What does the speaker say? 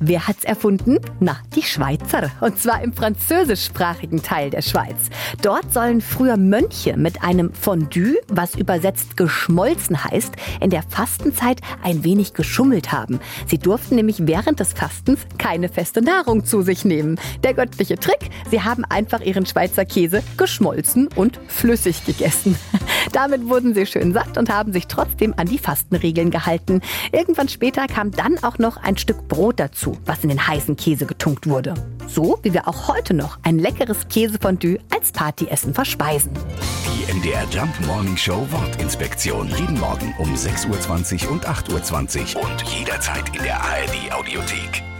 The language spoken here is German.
Wer hat's erfunden? Na, die Schweizer. Und zwar im französischsprachigen Teil der Schweiz. Dort sollen früher Mönche mit einem Fondue, was übersetzt geschmolzen heißt, in der Fastenzeit ein wenig geschummelt haben. Sie durften nämlich während des Fastens keine feste Nahrung zu sich nehmen. Der göttliche Trick? Sie haben einfach ihren Schweizer Käse geschmolzen und flüssig gegessen. Damit wurden sie schön satt und haben sich trotzdem an die Fastenregeln gehalten. Irgendwann später kam dann auch noch ein Stück Brot dazu, was in den heißen Käse getunkt wurde. So wie wir auch heute noch ein leckeres Käsefondue als Partyessen verspeisen. Die MDR Jump Morning Show Wortinspektion. Jeden Morgen um 6.20 Uhr und 8.20 Uhr und jederzeit in der ARD Audiothek.